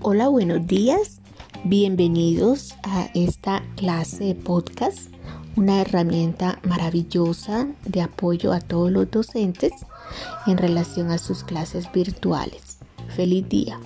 Hola, buenos días. Bienvenidos a esta clase de podcast, una herramienta maravillosa de apoyo a todos los docentes en relación a sus clases virtuales. Feliz día.